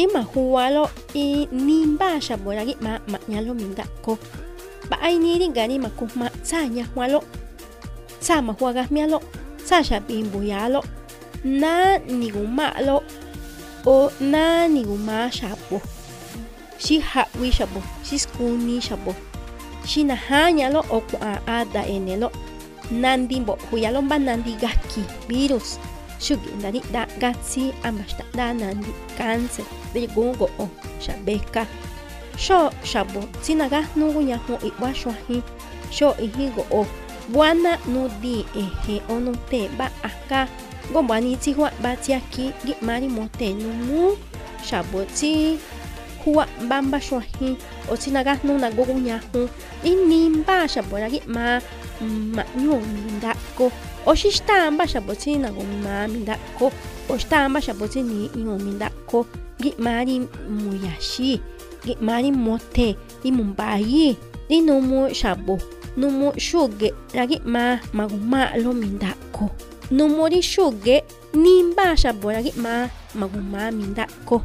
ima huwalo i nimba shaboragi ma manyalo minda ko ba ai ni ringani makuma sanya hualo sama huagas mialo sasha bimbuyalo na nigumalo o na niguma shabo shi hawi shabo shi skuni shabo shi nahanyalo o kwa ada enelo nandimbo huyalo mba nandi gaki virus shuginani dagatsi amashtadanani kanse degungo o shabeka sho shabo tsinaga nugu yahu iwa shuahi sho ihigo o buana nudi ehe onute ba aka gombani tsihua batiaki gimari mote numu shabo tsi hua bamba shwahi o tsinaga nu na gogu nyahu inimba shabo ragi ma ma nyu mindako o xixtamba xabotsi na guma mindako o xtamba xabotsi ni nyu mindako gi mari muyaxi gi mari mote i mumbayi i numu xabo numu xuge ragi ma maguma lo mindako numu ri xuge nimba ma maguma mindako